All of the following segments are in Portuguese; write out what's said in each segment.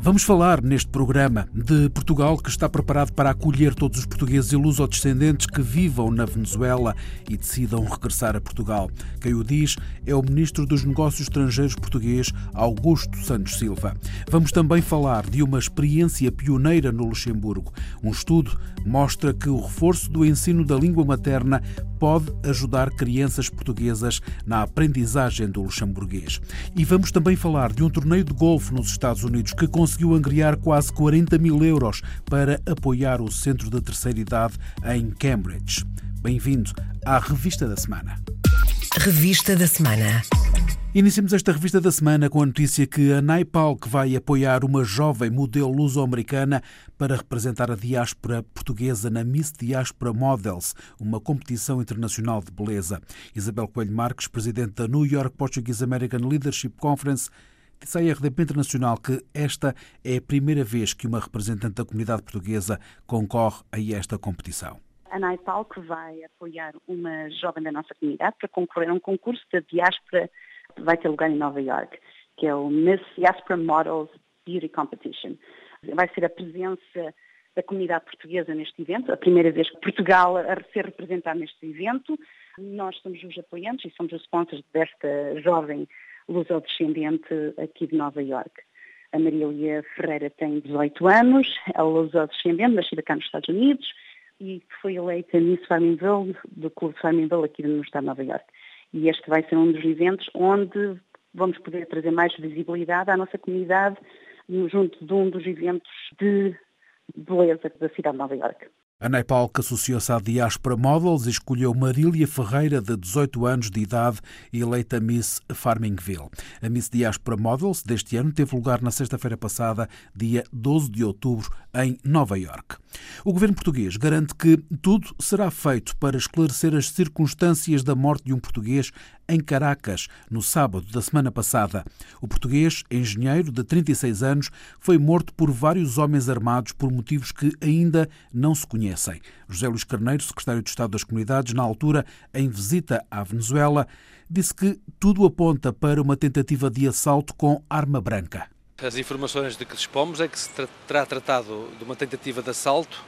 Vamos falar neste programa de Portugal que está preparado para acolher todos os portugueses e lusodescendentes que vivam na Venezuela e decidam regressar a Portugal. Quem o diz é o Ministro dos Negócios Estrangeiros português, Augusto Santos Silva. Vamos também falar de uma experiência pioneira no Luxemburgo. Um estudo mostra que o reforço do ensino da língua materna pode ajudar crianças portuguesas na aprendizagem do luxemburguês. E vamos também falar de um torneio de golfe nos Estados Unidos que conseguiu angriar quase 40 mil euros para apoiar o Centro da Terceira Idade em Cambridge. Bem-vindo à Revista da Semana. Revista da Semana. Iniciamos esta revista da semana com a notícia que a Naipal vai apoiar uma jovem modelo luso-americana para representar a diáspora portuguesa na Miss Diaspora Models, uma competição internacional de beleza. Isabel Coelho Marques, presidente da New York Portuguese American Leadership Conference, disse à RDP Internacional que esta é a primeira vez que uma representante da comunidade portuguesa concorre a esta competição. A Naipal que vai apoiar uma jovem da nossa comunidade para concorrer a um concurso da diáspora vai ter lugar em Nova York, que é o Miss Diaspora Models Beauty Competition. Vai ser a presença da comunidade portuguesa neste evento, a primeira vez que Portugal a ser representado neste evento. Nós somos os apoiantes e somos os sponsors desta jovem luso-descendente aqui de Nova York. A Marília Ferreira tem 18 anos, é luso-descendente, nascida cá nos Estados Unidos e foi eleita Miss Farmingville do Clube Farmingville aqui no Estado de Nova York. E este vai ser um dos eventos onde vamos poder trazer mais visibilidade à nossa comunidade junto de um dos eventos de beleza da cidade de Nova Iorque. A Nepal, que associou-se à Diaspora Models, escolheu Marília Ferreira, de 18 anos de idade, eleita Miss Farmingville. A Miss Diaspora Models deste ano teve lugar na sexta-feira passada, dia 12 de outubro, em Nova York. O governo português garante que tudo será feito para esclarecer as circunstâncias da morte de um português em Caracas, no sábado da semana passada. O português, engenheiro de 36 anos, foi morto por vários homens armados por motivos que ainda não se conhecem. José Luís Carneiro, secretário de Estado das Comunidades, na altura, em visita à Venezuela, disse que tudo aponta para uma tentativa de assalto com arma branca. As informações de que dispomos é que se terá tratado de uma tentativa de assalto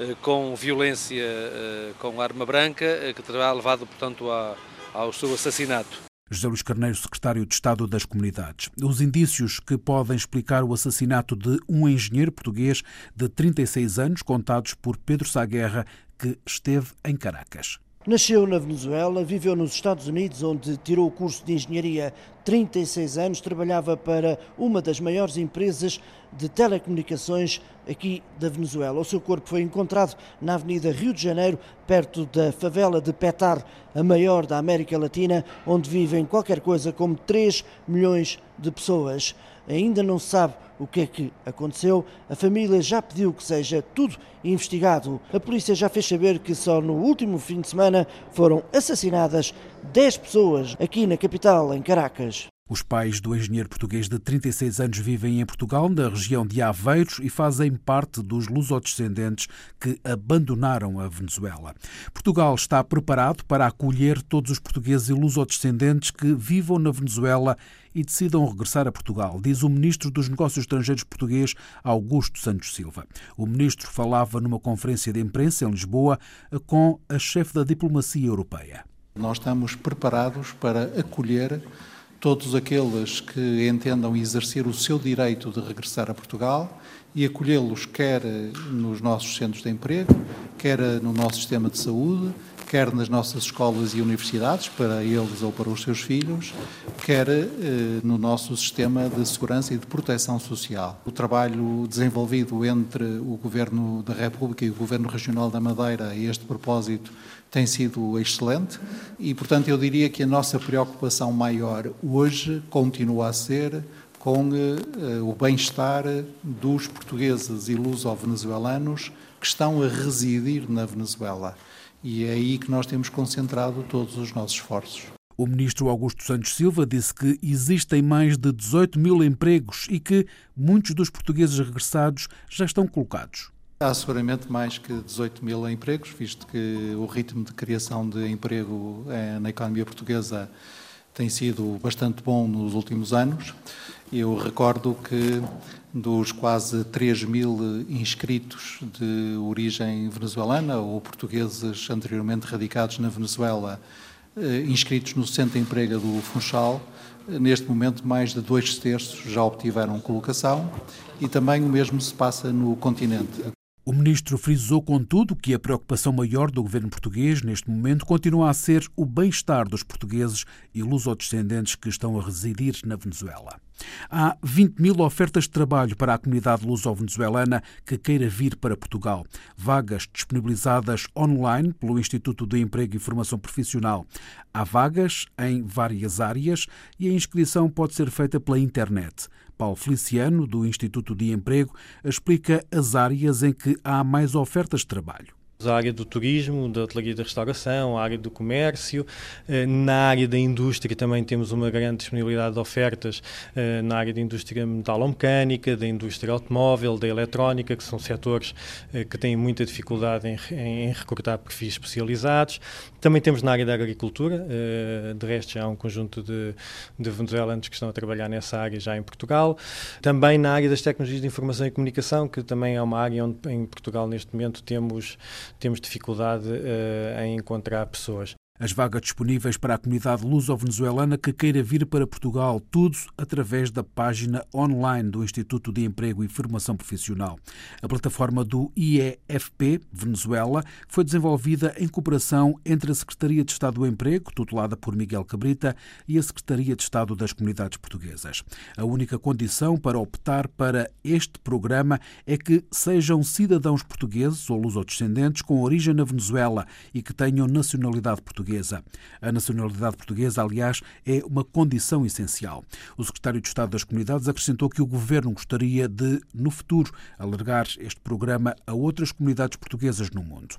eh, com violência eh, com arma branca, eh, que terá levado, portanto, a, ao seu assassinato. José Luís Carneiro, secretário de Estado das Comunidades. Os indícios que podem explicar o assassinato de um engenheiro português de 36 anos, contados por Pedro Saguerra, que esteve em Caracas. Nasceu na Venezuela, viveu nos Estados Unidos, onde tirou o curso de engenharia. 36 anos, trabalhava para uma das maiores empresas de telecomunicações aqui da Venezuela. O seu corpo foi encontrado na Avenida Rio de Janeiro, perto da favela de Petar, a maior da América Latina, onde vivem qualquer coisa como 3 milhões de pessoas. Ainda não sabe o que é que aconteceu. A família já pediu que seja tudo investigado. A polícia já fez saber que só no último fim de semana foram assassinadas 10 pessoas aqui na capital, em Caracas. Os pais do engenheiro português de 36 anos vivem em Portugal, na região de Aveiros, e fazem parte dos lusodescendentes que abandonaram a Venezuela. Portugal está preparado para acolher todos os portugueses e lusodescendentes que vivam na Venezuela e decidam regressar a Portugal, diz o ministro dos Negócios Estrangeiros português, Augusto Santos Silva. O ministro falava numa conferência de imprensa em Lisboa com a chefe da diplomacia europeia. Nós estamos preparados para acolher todos aqueles que entendam exercer o seu direito de regressar a Portugal e acolhê-los quer nos nossos centros de emprego, quer no nosso sistema de saúde, quer nas nossas escolas e universidades, para eles ou para os seus filhos, quer eh, no nosso sistema de segurança e de proteção social. O trabalho desenvolvido entre o Governo da República e o Governo Regional da Madeira a este propósito tem sido excelente e, portanto, eu diria que a nossa preocupação maior hoje continua a ser com uh, o bem-estar dos portugueses e luso-venezuelanos que estão a residir na Venezuela. E é aí que nós temos concentrado todos os nossos esforços. O ministro Augusto Santos Silva disse que existem mais de 18 mil empregos e que muitos dos portugueses regressados já estão colocados. Há seguramente mais que 18 mil empregos, visto que o ritmo de criação de emprego eh, na economia portuguesa tem sido bastante bom nos últimos anos. Eu recordo que dos quase 3 mil inscritos de origem venezuelana ou portugueses anteriormente radicados na Venezuela, eh, inscritos no Centro de Emprego do Funchal, neste momento mais de dois terços já obtiveram colocação e também o mesmo se passa no continente. O ministro frisou, contudo, que a preocupação maior do governo português neste momento continua a ser o bem-estar dos portugueses e lusodescendentes que estão a residir na Venezuela. Há 20 mil ofertas de trabalho para a comunidade luso-venezuelana que queira vir para Portugal. Vagas disponibilizadas online pelo Instituto de Emprego e Formação Profissional. Há vagas em várias áreas e a inscrição pode ser feita pela internet. Paulo Feliciano, do Instituto de Emprego, explica as áreas em que há mais ofertas de trabalho a área do turismo, da hotelaria da restauração, a área do comércio. Eh, na área da indústria também temos uma grande disponibilidade de ofertas eh, na área da indústria metalomecânica, da indústria automóvel, da eletrónica, que são setores eh, que têm muita dificuldade em, em recrutar perfis especializados. Também temos na área da agricultura, de resto já há um conjunto de, de venezuelanos que estão a trabalhar nessa área já em Portugal. Também na área das tecnologias de informação e comunicação, que também é uma área onde em Portugal neste momento temos temos dificuldade uh, em encontrar pessoas. As vagas disponíveis para a comunidade luso-venezuelana que queira vir para Portugal, tudo através da página online do Instituto de Emprego e Formação Profissional. A plataforma do IEFP Venezuela foi desenvolvida em cooperação entre a Secretaria de Estado do Emprego, tutelada por Miguel Cabrita, e a Secretaria de Estado das Comunidades Portuguesas. A única condição para optar para este programa é que sejam cidadãos portugueses ou lusodescendentes com origem na Venezuela e que tenham nacionalidade portuguesa portuguesa. A nacionalidade portuguesa, aliás, é uma condição essencial. O secretário de Estado das Comunidades acrescentou que o governo gostaria de, no futuro, alargar este programa a outras comunidades portuguesas no mundo.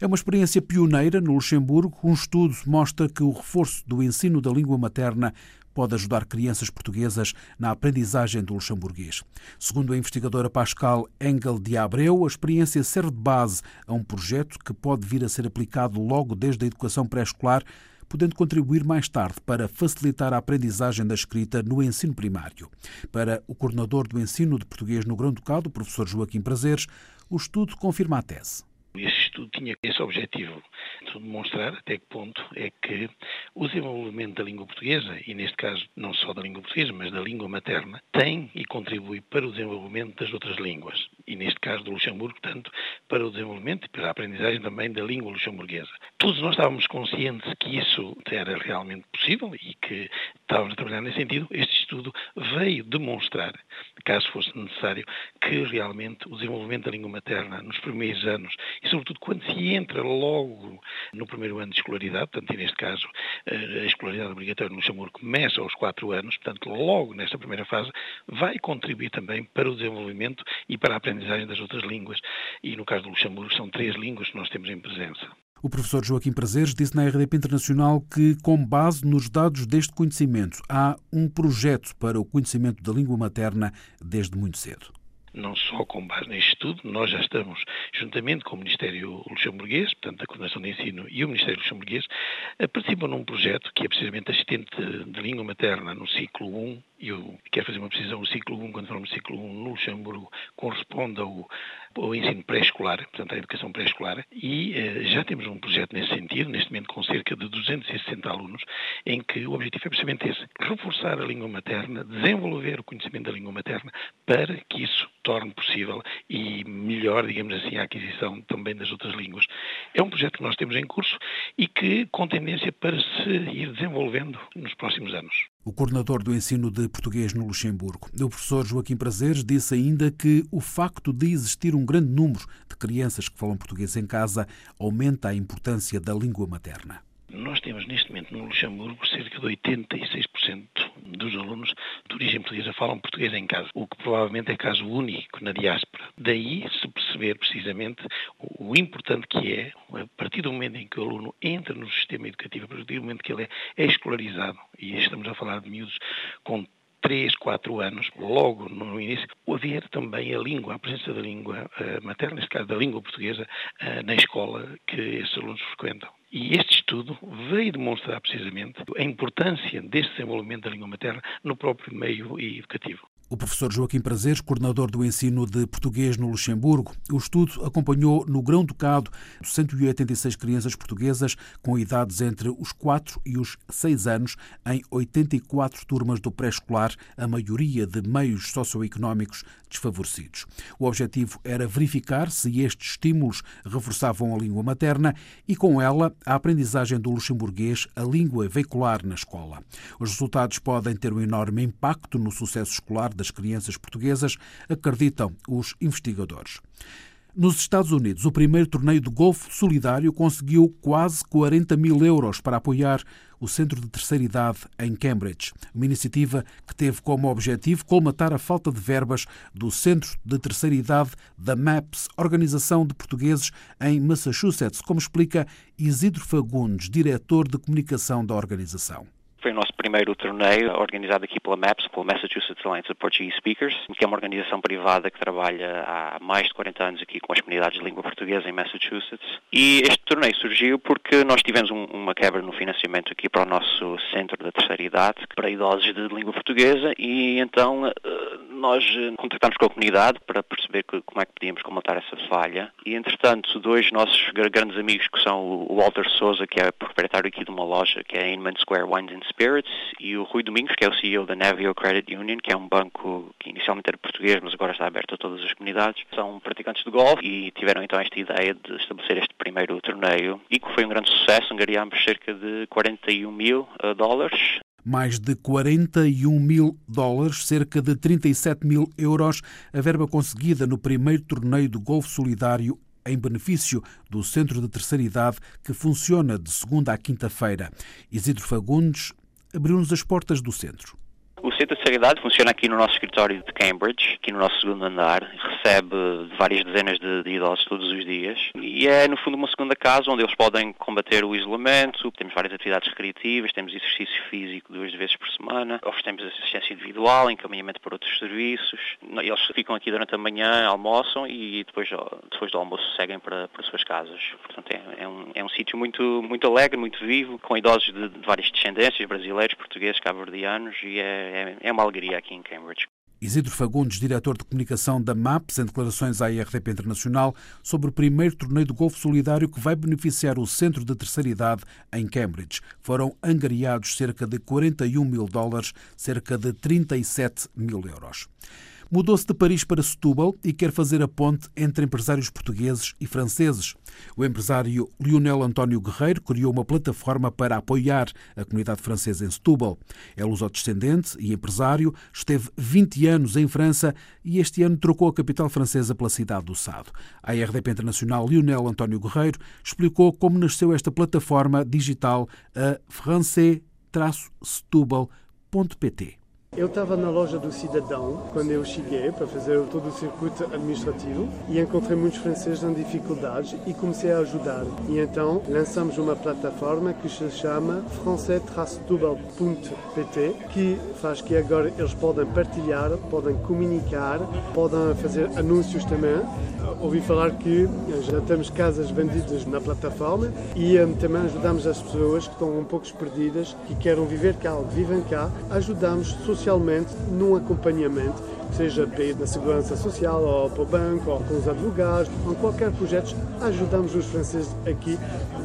É uma experiência pioneira no Luxemburgo. Um estudo mostra que o reforço do ensino da língua materna pode ajudar crianças portuguesas na aprendizagem do luxemburguês. Segundo a investigadora Pascal Engel de Abreu, a experiência serve de base a um projeto que pode vir a ser aplicado logo desde a educação pré-escolar, podendo contribuir mais tarde para facilitar a aprendizagem da escrita no ensino primário. Para o coordenador do ensino de português no Grão-Ducado, o professor Joaquim Prazeres, o estudo confirma a tese. Este estudo tinha esse objetivo de demonstrar até que ponto é que o desenvolvimento da língua portuguesa, e neste caso não só da língua portuguesa, mas da língua materna, tem e contribui para o desenvolvimento das outras línguas. E neste caso do Luxemburgo, tanto para o desenvolvimento e para a aprendizagem também da língua luxemburguesa. Todos nós estávamos conscientes que isso era realmente possível e que estávamos a trabalhar nesse sentido. Este estudo veio demonstrar, caso fosse necessário, que realmente o desenvolvimento da língua materna nos primeiros anos e, sobretudo, quando se entra logo no primeiro ano de escolaridade, portanto, neste caso, a escolaridade obrigatória no Luxemburgo começa aos quatro anos, portanto, logo nesta primeira fase, vai contribuir também para o desenvolvimento e para a aprendizagem das outras línguas. E no caso do Luxemburgo, são três línguas que nós temos em presença. O professor Joaquim Prazeres disse na RDP Internacional que, com base nos dados deste conhecimento, há um projeto para o conhecimento da língua materna desde muito cedo não só com base neste estudo, nós já estamos, juntamente com o Ministério Luxemburguês, portanto, a Coordenação de Ensino e o Ministério Luxemburguês, participam num projeto que é precisamente assistente de língua materna no ciclo 1 eu quero fazer uma precisão, o ciclo 1, quando falamos de ciclo 1 no Luxemburgo, corresponde ao, ao ensino pré-escolar, portanto à educação pré-escolar, e eh, já temos um projeto nesse sentido, neste momento com cerca de 260 alunos, em que o objetivo é precisamente esse, reforçar a língua materna, desenvolver o conhecimento da língua materna, para que isso torne possível e melhor, digamos assim, a aquisição também das outras línguas. É um projeto que nós temos em curso e que com tendência para se ir desenvolvendo nos próximos anos. O coordenador do ensino de português no Luxemburgo, o professor Joaquim Prazeres, disse ainda que o facto de existir um grande número de crianças que falam português em casa aumenta a importância da língua materna. Nós temos neste momento no Luxemburgo cerca de 86% dos alunos de origem portuguesa falam português em casa, o que provavelmente é caso único na diáspora. Daí se perceber precisamente o importante que é, a partir do momento em que o aluno entra no sistema educativo, a partir do momento que ele é escolarizado, e estamos a falar de miúdos com 3, 4 anos, logo no início, haver também a língua, a presença da língua uh, materna, neste caso da língua portuguesa, uh, na escola que esses alunos frequentam. E este estudo veio demonstrar precisamente a importância deste desenvolvimento da língua materna no próprio meio educativo. O professor Joaquim Prazeres, coordenador do ensino de português no Luxemburgo, o estudo acompanhou no Grão-Ducado 186 crianças portuguesas com idades entre os 4 e os 6 anos em 84 turmas do pré-escolar, a maioria de meios socioeconómicos desfavorecidos. O objetivo era verificar se estes estímulos reforçavam a língua materna e, com ela, a aprendizagem do luxemburguês, a língua veicular na escola. Os resultados podem ter um enorme impacto no sucesso escolar das crianças portuguesas, acreditam os investigadores. Nos Estados Unidos, o primeiro torneio de golfe solidário conseguiu quase 40 mil euros para apoiar o Centro de Terceira Idade em Cambridge, uma iniciativa que teve como objetivo colmatar a falta de verbas do Centro de Terceira Idade da MAPS, Organização de Portugueses em Massachusetts, como explica Isidro Fagundes, diretor de comunicação da organização. Foi o nosso primeiro torneio organizado aqui pela MAPS, pela Massachusetts Alliance of Portuguese Speakers, que é uma organização privada que trabalha há mais de 40 anos aqui com as comunidades de língua portuguesa em Massachusetts. E este torneio surgiu porque nós tivemos um, uma quebra no financiamento aqui para o nosso centro da terceira idade, para idosos de língua portuguesa, e então eh, nós eh, contactámos com a comunidade para perceber que, como é que podíamos comatar essa falha. E entretanto, dois nossos grandes amigos, que são o Walter Souza, que é proprietário aqui de uma loja, que é Inman Square Wines and Spirits, e o Rui Domingos, que é o CEO da Navio Credit Union, que é um banco que inicialmente era português, mas agora está aberto a todas as comunidades. São praticantes de golfe e tiveram então esta ideia de estabelecer este primeiro torneio e que foi um grande sucesso. Angariámos cerca de 41 mil uh, dólares mais de 41 mil dólares, cerca de 37 mil euros, a verba conseguida no primeiro torneio do Golfo Solidário em benefício do Centro de Terceira Idade, que funciona de segunda à quinta-feira. Isidro Fagundes abriu-nos as portas do centro. O De Seriedade funciona aqui no nosso escritório de Cambridge, aqui no nosso segundo andar. Recebe várias dezenas de, de, idosos todos os dias. E é, no fundo, uma segunda casa onde eles podem combater o isolamento. Temos várias atividades recreativas, temos exercício físico duas vezes por semana, oferecemos assistência individual, encaminhamento para outros serviços. Eles ficam aqui durante a manhã, almoçam e depois, depois do almoço seguem para, para suas casas. Portanto, é, é um, é um sítio muito, muito alegre, muito vivo, com idosos de, de várias descendências, brasileiros, portugueses, cabo-verdianos, e é é, é uma alegria aqui em Cambridge. Isidro Fagundes, diretor de comunicação da MAPS, em declarações à IRDP Internacional sobre o primeiro torneio de golfe solidário que vai beneficiar o Centro de Terceira Idade em Cambridge. Foram angariados cerca de 41 mil dólares, cerca de 37 mil euros mudou-se de Paris para Setúbal e quer fazer a ponte entre empresários portugueses e franceses. O empresário Lionel António Guerreiro criou uma plataforma para apoiar a comunidade francesa em Setúbal. É lusodescendente e empresário, esteve 20 anos em França e este ano trocou a capital francesa pela cidade do Sado. A RDP Internacional Lionel António Guerreiro explicou como nasceu esta plataforma digital a francais-setúbal.pt. Eu estava na loja do Cidadão quando eu cheguei para fazer todo o circuito administrativo e encontrei muitos franceses em dificuldades e comecei a ajudar. E então lançamos uma plataforma que se chama francais-setúbal.pt que faz que agora eles podem partilhar, podem comunicar, podem fazer anúncios também. Ouvi falar que já temos casas vendidas na plataforma e um, também ajudamos as pessoas que estão um pouco perdidas, que querem viver cá ou vivem cá, ajudamos socialmente especialmente num acompanhamento, seja para ir na segurança social, ou para o banco, ou com os advogados, ou qualquer projeto, ajudamos os franceses aqui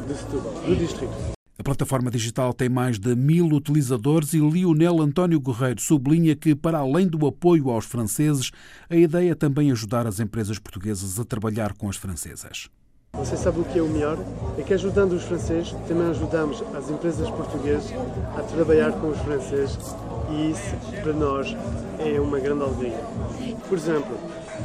de Setúbal, do distrito. A plataforma digital tem mais de mil utilizadores e Lionel António Guerreiro sublinha que, para além do apoio aos franceses, a ideia é também ajudar as empresas portuguesas a trabalhar com as francesas. Você sabe o que é o melhor? É que ajudando os franceses, também ajudamos as empresas portuguesas a trabalhar com os franceses e isso para nós é uma grande alegria. Por exemplo,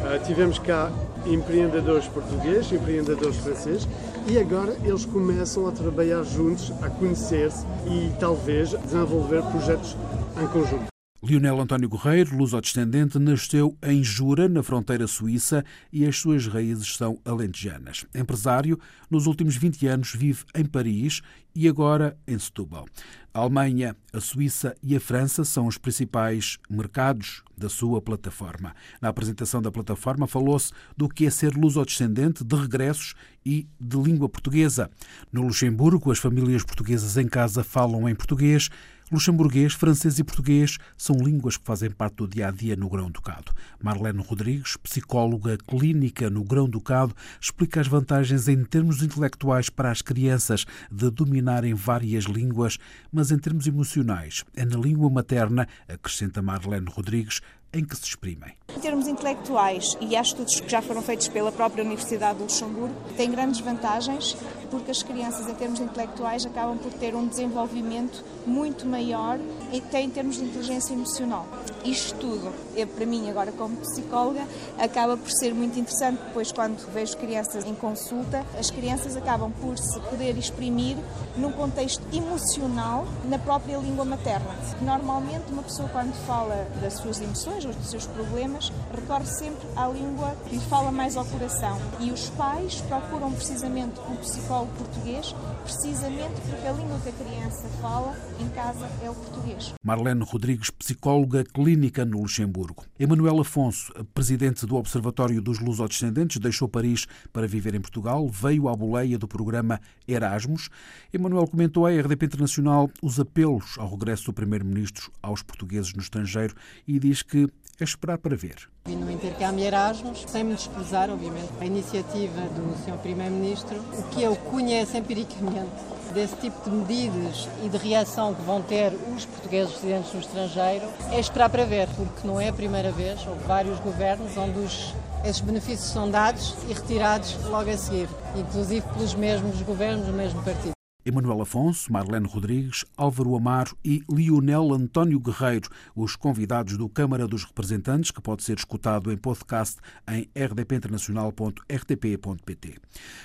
ah, tivemos cá empreendedores portugueses, empreendedores franceses e agora eles começam a trabalhar juntos, a conhecer-se e talvez desenvolver projetos em conjunto. Lionel António Guerreiro, luso-descendente, nasceu em Jura, na fronteira suíça, e as suas raízes são alentejanas. Empresário, nos últimos 20 anos vive em Paris e agora em Setúbal. A Alemanha, a Suíça e a França são os principais mercados da sua plataforma. Na apresentação da plataforma falou-se do que é ser luso-descendente, de regressos e de língua portuguesa. No Luxemburgo, as famílias portuguesas em casa falam em português. Luxemburguês, francês e português são línguas que fazem parte do dia a dia no Grão-Ducado. Marlene Rodrigues, psicóloga clínica no Grão-Ducado, explica as vantagens em termos intelectuais para as crianças de dominarem várias línguas, mas em termos emocionais é na língua materna, acrescenta Marlene Rodrigues, em que se exprimem. Em termos intelectuais, e há estudos que já foram feitos pela própria Universidade de Luxemburgo, tem grandes vantagens porque as crianças, em termos intelectuais, acabam por ter um desenvolvimento muito maior até em termos de inteligência emocional. Isto tudo, eu, para mim, agora como psicóloga, acaba por ser muito interessante, pois quando vejo crianças em consulta, as crianças acabam por se poder exprimir num contexto emocional na própria língua materna. Normalmente, uma pessoa, quando fala das suas emoções ou dos seus problemas, recorre sempre à língua que lhe fala mais ao coração. E os pais procuram precisamente um psicólogo português, precisamente porque a língua que a criança fala em casa é o português. Marlene Rodrigues, psicóloga clínica no Luxemburgo. Emanuel Afonso, presidente do Observatório dos Lusodescendentes, deixou Paris para viver em Portugal, veio à boleia do programa Erasmus. Emanuel comentou à RDP Internacional os apelos ao regresso do primeiro-ministro aos portugueses no estrangeiro e diz que é esperar para ver. Vim no intercâmbio Erasmus, sem me desprezar, obviamente, a iniciativa do Sr. Primeiro-Ministro, o que eu conheço empiricamente desse tipo de medidas e de reação que vão ter os portugueses residentes no estrangeiro, é esperar para ver, porque não é a primeira vez, houve vários governos onde os, esses benefícios são dados e retirados logo a seguir, inclusive pelos mesmos governos do mesmo partido. Emanuel Afonso, Marlene Rodrigues, Álvaro Amaro e Lionel António Guerreiro, os convidados do Câmara dos Representantes, que pode ser escutado em podcast em rdpinternacional.rtp.pt.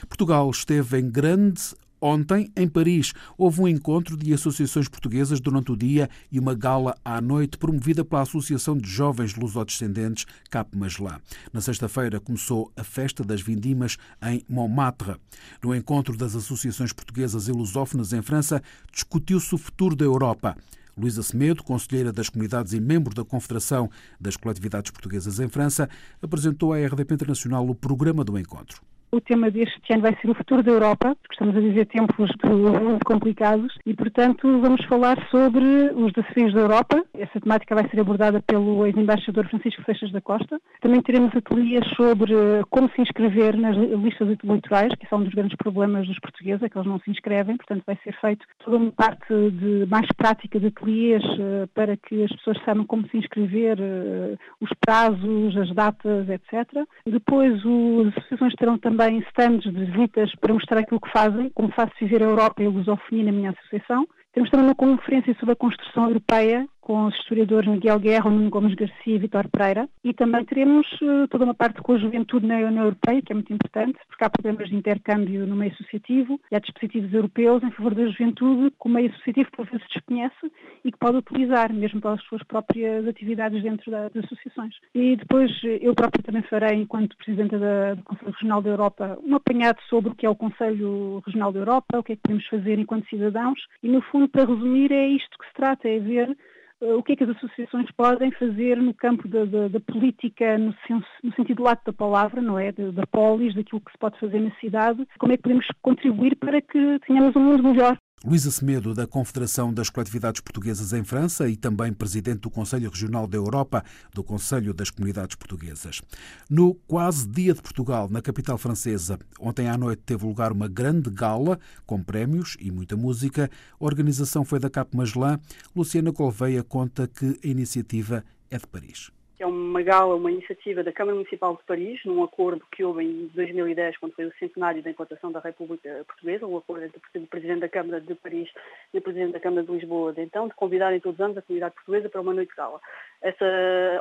Portugal esteve em grande Ontem, em Paris, houve um encontro de associações portuguesas durante o dia e uma gala à noite promovida pela Associação de Jovens Lusodescendentes Cap Magellan. Na sexta-feira começou a Festa das Vindimas em Montmartre. No encontro das associações portuguesas e lusófonas em França, discutiu-se o futuro da Europa. Luísa Semedo, conselheira das comunidades e membro da Confederação das Coletividades Portuguesas em França, apresentou à RDP Internacional o programa do encontro. O tema deste ano vai ser o futuro da Europa, porque estamos a viver tempos muito complicados e, portanto, vamos falar sobre os desafios da Europa. Essa temática vai ser abordada pelo ex-embaixador Francisco Seixas da Costa. Também teremos ateliês sobre como se inscrever nas listas eleitorais, que é um dos grandes problemas dos portugueses, é que eles não se inscrevem. Portanto, vai ser feito toda uma parte de mais prática de ateliês eh, para que as pessoas saibam como se inscrever, eh, os prazos, as datas, etc. Depois, as associações terão também também stands de visitas para mostrar aquilo que fazem, como faço viver a Europa e a lusofonia na minha associação. Temos também uma conferência sobre a construção europeia, com os historiadores Miguel Guerra, Nuno Gomes Garcia e Vitor Pereira. E também teremos uh, toda uma parte com a juventude na União Europeia, que é muito importante, porque há problemas de intercâmbio no meio associativo e há dispositivos europeus em favor da juventude, que o meio associativo por vezes desconhece e que pode utilizar, mesmo para as suas próprias atividades dentro das associações. E depois eu própria também farei, enquanto Presidenta da, do Conselho Regional da Europa, um apanhado sobre o que é o Conselho Regional da Europa, o que é que podemos fazer enquanto cidadãos e, no fundo, para resumir, é isto que se trata, é ver eh, o que é que as associações podem fazer no campo da, da, da política, no, senso, no, sentido lato da palavra, não é? Da, da polis, daquilo que se pode fazer na cidade, como é que podemos contribuir para que tenhamos um mundo melhor. Luísa Semedo, da Confederação das Coletividades Portuguesas em França e também presidente do Conselho Regional da Europa, do Conselho das Comunidades Portuguesas. No quase Dia de Portugal, na capital francesa, ontem à noite teve lugar uma grande gala com prémios e muita música. A organização foi da Cap Magellan. Luciana Colveia conta que a iniciativa é de Paris que é uma gala, uma iniciativa da Câmara Municipal de Paris, num acordo que houve em 2010, quando foi o centenário da implantação da República Portuguesa, um acordo entre o Presidente da Câmara de Paris e o Presidente da Câmara de Lisboa, de então, de convidarem todos os anos a comunidade portuguesa para uma noite de gala. Essa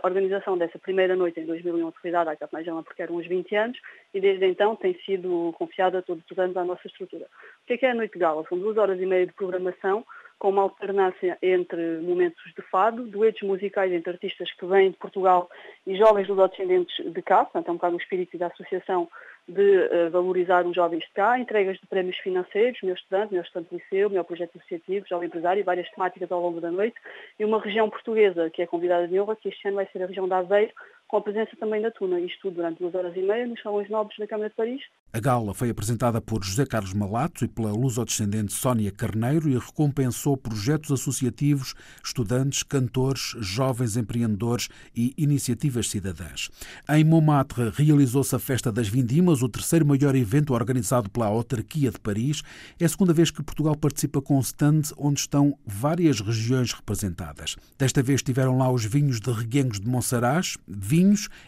organização dessa primeira noite, em 2011, foi dada à Capmajama porque eram uns 20 anos, e desde então tem sido confiada todos os anos à nossa estrutura. O que é, que é a noite de gala? São duas horas e meia de programação, com uma alternância entre momentos de fado, duetos musicais entre artistas que vêm de Portugal e jovens descendentes de cá, portanto é um bocado o espírito da associação de uh, valorizar os jovens de cá, entregas de prémios financeiros, meu estudante, meu estudante de liceu, meu projeto associativo, jovem empresário, várias temáticas ao longo da noite, e uma região portuguesa que é convidada de honra, que este ano vai ser a região da Aveiro, com a presença também da Tuna, isto durante duas horas e meia nos salões nobres da Câmara de Paris. A gala foi apresentada por José Carlos Malato e pela luso-descendente Sónia Carneiro e recompensou projetos associativos, estudantes, cantores, jovens empreendedores e iniciativas cidadãs. Em Montmartre realizou-se a Festa das Vindimas, o terceiro maior evento organizado pela autarquia de Paris. É a segunda vez que Portugal participa com stand onde estão várias regiões representadas. Desta vez estiveram lá os vinhos de Reguengos de Monsaraz,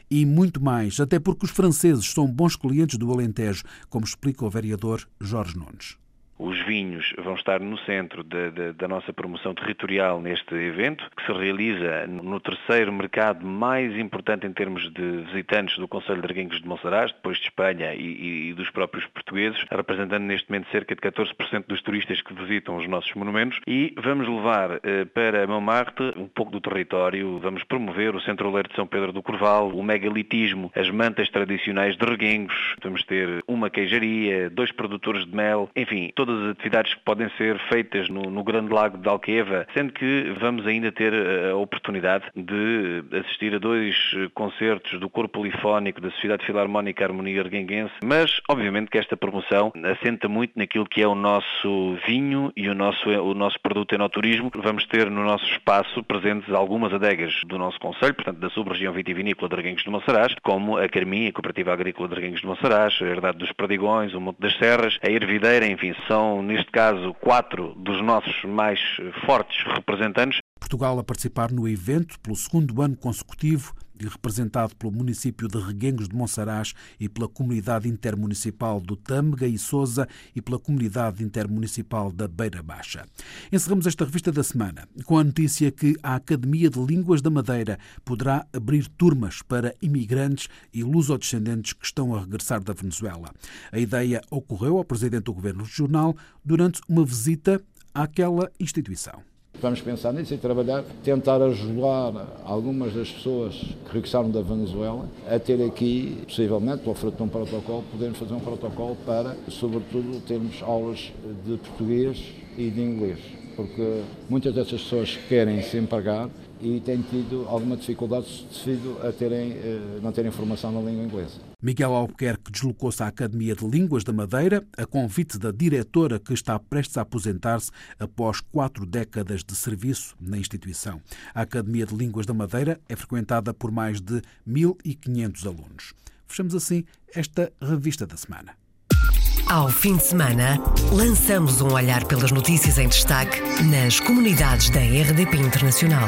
e muito mais, até porque os franceses são bons clientes do Alentejo, como explica o vereador Jorge Nunes. Os vinhos vão estar no centro de, de, da nossa promoção territorial neste evento, que se realiza no terceiro mercado mais importante em termos de visitantes do Conselho de Arguengos de Monsaraz, depois de Espanha e, e, dos próprios portugueses, representando neste momento cerca de 14% dos turistas que visitam os nossos monumentos. E vamos levar eh, para Montmartre um pouco do território, vamos promover o Centro Oleiro de São Pedro do Corval, o megalitismo, as mantas tradicionais de Reguengos, vamos ter uma queijaria, dois produtores de mel, enfim, toda todas as atividades que podem ser feitas no, no Grande Lago de Alqueva, sendo que vamos ainda ter eh, a oportunidade de assistir a dois eh, concertos do Corpo Polifónico da Sociedade Filarmónica Harmonia Arguenguense, mas obviamente que esta promoção assenta muito naquilo que é o nosso vinho e o nosso, o nosso produto enoturismo. Vamos ter no nosso espaço presentes algumas adegas do nosso Conselho, portanto da sub-região vitivinícola de Arguengos de Monsaraz, como a Carminha, a Cooperativa Agrícola de Arguengos de Monsaraz, a Herdade dos Perdigões, o Monte das Serras, a Ervideira, enfim, são são, neste caso, quatro dos nossos mais fortes representantes. Portugal a participar no evento pelo segundo ano consecutivo e representado pelo município de Reguengos de Monsaraz e pela comunidade intermunicipal do Tâmega e Sousa e pela comunidade intermunicipal da Beira Baixa. Encerramos esta revista da semana com a notícia que a Academia de Línguas da Madeira poderá abrir turmas para imigrantes e lusodescendentes que estão a regressar da Venezuela. A ideia ocorreu ao presidente do governo regional durante uma visita àquela instituição. Vamos pensar nisso e trabalhar, tentar ajudar algumas das pessoas que regressaram da Venezuela a ter aqui, possivelmente, pelo fruto de um protocolo, podermos fazer um protocolo para, sobretudo, termos aulas de português e de inglês. Porque muitas dessas pessoas querem se empregar e têm tido alguma dificuldade devido a terem, eh, não terem formação na língua inglesa. Miguel Albuquerque deslocou-se à Academia de Línguas da Madeira a convite da diretora que está prestes a aposentar-se após quatro décadas de serviço na instituição. A Academia de Línguas da Madeira é frequentada por mais de 1.500 alunos. Fechamos assim esta revista da semana. Ao fim de semana, lançamos um olhar pelas notícias em destaque nas comunidades da RDP Internacional.